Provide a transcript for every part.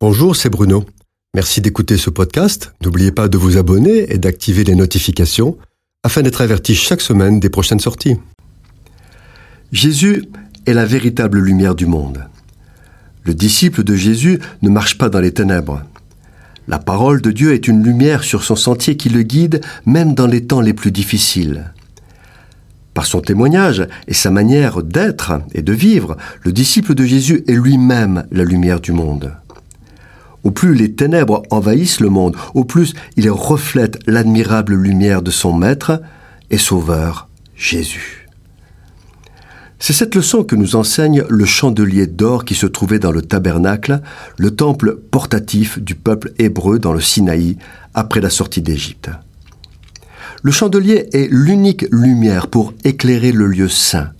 Bonjour, c'est Bruno. Merci d'écouter ce podcast. N'oubliez pas de vous abonner et d'activer les notifications afin d'être averti chaque semaine des prochaines sorties. Jésus est la véritable lumière du monde. Le disciple de Jésus ne marche pas dans les ténèbres. La parole de Dieu est une lumière sur son sentier qui le guide même dans les temps les plus difficiles. Par son témoignage et sa manière d'être et de vivre, le disciple de Jésus est lui-même la lumière du monde. Au plus les ténèbres envahissent le monde, au plus il reflète l'admirable lumière de son Maître et Sauveur, Jésus. C'est cette leçon que nous enseigne le chandelier d'or qui se trouvait dans le tabernacle, le temple portatif du peuple hébreu dans le Sinaï après la sortie d'Égypte. Le chandelier est l'unique lumière pour éclairer le lieu saint.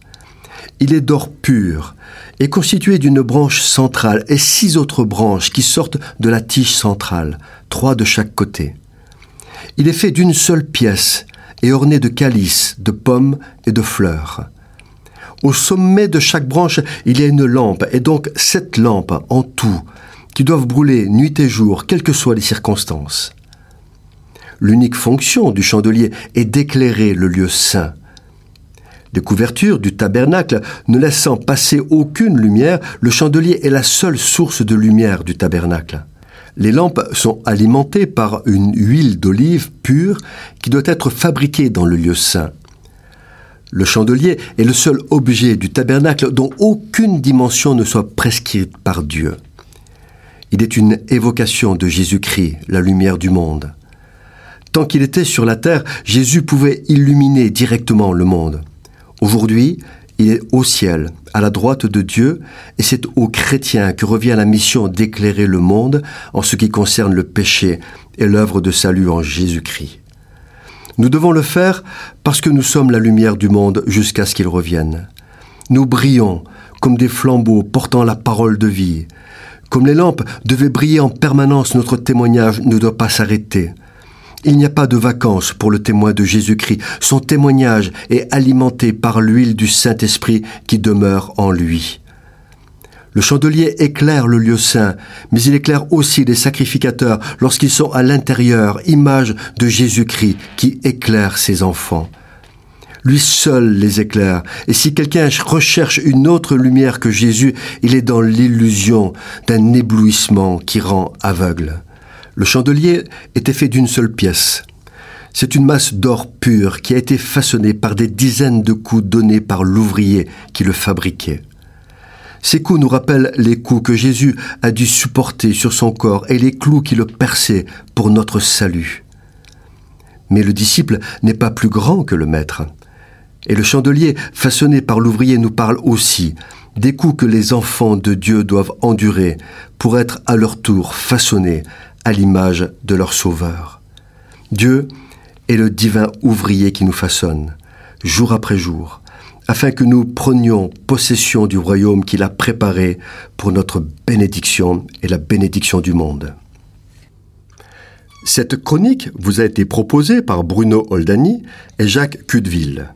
Il est d'or pur, est constitué d'une branche centrale et six autres branches qui sortent de la tige centrale, trois de chaque côté. Il est fait d'une seule pièce et orné de calices, de pommes et de fleurs. Au sommet de chaque branche, il y a une lampe, et donc sept lampes en tout, qui doivent brûler nuit et jour, quelles que soient les circonstances. L'unique fonction du chandelier est d'éclairer le lieu saint, des couvertures du tabernacle ne laissant passer aucune lumière, le chandelier est la seule source de lumière du tabernacle. Les lampes sont alimentées par une huile d'olive pure qui doit être fabriquée dans le lieu saint. Le chandelier est le seul objet du tabernacle dont aucune dimension ne soit prescrite par Dieu. Il est une évocation de Jésus-Christ, la lumière du monde. Tant qu'il était sur la terre, Jésus pouvait illuminer directement le monde. Aujourd'hui, il est au ciel, à la droite de Dieu, et c'est aux chrétiens que revient la mission d'éclairer le monde en ce qui concerne le péché et l'œuvre de salut en Jésus-Christ. Nous devons le faire parce que nous sommes la lumière du monde jusqu'à ce qu'il revienne. Nous brillons comme des flambeaux portant la parole de vie. Comme les lampes devaient briller en permanence, notre témoignage ne doit pas s'arrêter. Il n'y a pas de vacances pour le témoin de Jésus-Christ. Son témoignage est alimenté par l'huile du Saint-Esprit qui demeure en lui. Le chandelier éclaire le lieu saint, mais il éclaire aussi les sacrificateurs lorsqu'ils sont à l'intérieur, image de Jésus-Christ qui éclaire ses enfants. Lui seul les éclaire, et si quelqu'un recherche une autre lumière que Jésus, il est dans l'illusion d'un éblouissement qui rend aveugle. Le chandelier était fait d'une seule pièce. C'est une masse d'or pur qui a été façonnée par des dizaines de coups donnés par l'ouvrier qui le fabriquait. Ces coups nous rappellent les coups que Jésus a dû supporter sur son corps et les clous qui le perçaient pour notre salut. Mais le disciple n'est pas plus grand que le maître. Et le chandelier façonné par l'ouvrier nous parle aussi des coups que les enfants de Dieu doivent endurer pour être à leur tour façonnés à l'image de leur Sauveur. Dieu est le divin ouvrier qui nous façonne, jour après jour, afin que nous prenions possession du royaume qu'il a préparé pour notre bénédiction et la bénédiction du monde. Cette chronique vous a été proposée par Bruno Oldani et Jacques Cudeville.